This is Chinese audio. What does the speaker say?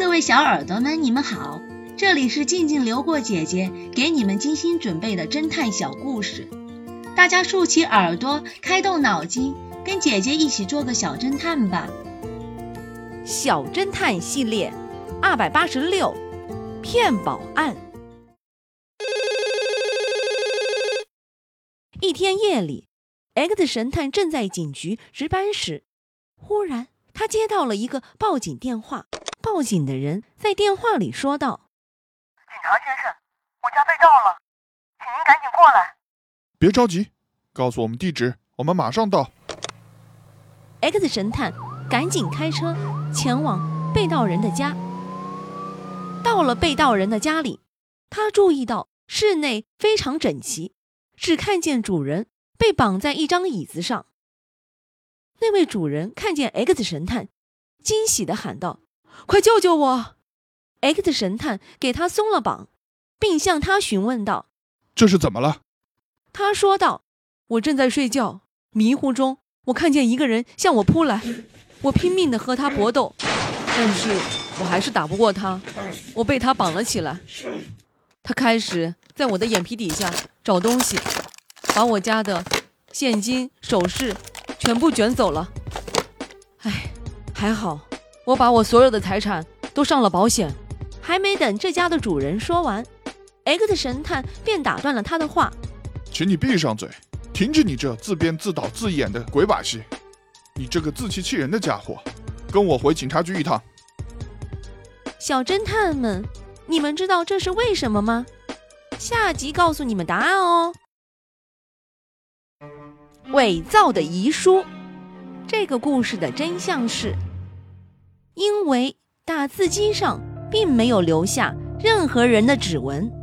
各位小耳朵们，你们好，这里是静静流过姐姐给你们精心准备的侦探小故事，大家竖起耳朵，开动脑筋，跟姐姐一起做个小侦探吧。小侦探系列二百八十六，骗保案。一天夜里，X 神探正在警局值班时，忽然他接到了一个报警电话。报警的人在电话里说道：“警察先生，我家被盗了，请您赶紧过来。别着急，告诉我们地址，我们马上到。” X 神探赶紧开车前往被盗人的家。到了被盗人的家里，他注意到室内非常整齐，只看见主人被绑在一张椅子上。那位主人看见 X 神探，惊喜地喊道。快救救我！X 神探给他松了绑，并向他询问道：“这是怎么了？”他说道：“我正在睡觉，迷糊中我看见一个人向我扑来，我拼命的和他搏斗，但是我还是打不过他，我被他绑了起来。他开始在我的眼皮底下找东西，把我家的现金、首饰全部卷走了。哎，还好。”我把我所有的财产都上了保险，还没等这家的主人说完，X 神探便打断了他的话：“请你闭上嘴，停止你这自编自导自演的鬼把戏！你这个自欺欺人的家伙，跟我回警察局一趟。”小侦探们，你们知道这是为什么吗？下集告诉你们答案哦。伪造的遗书，这个故事的真相是。因为打字机上并没有留下任何人的指纹。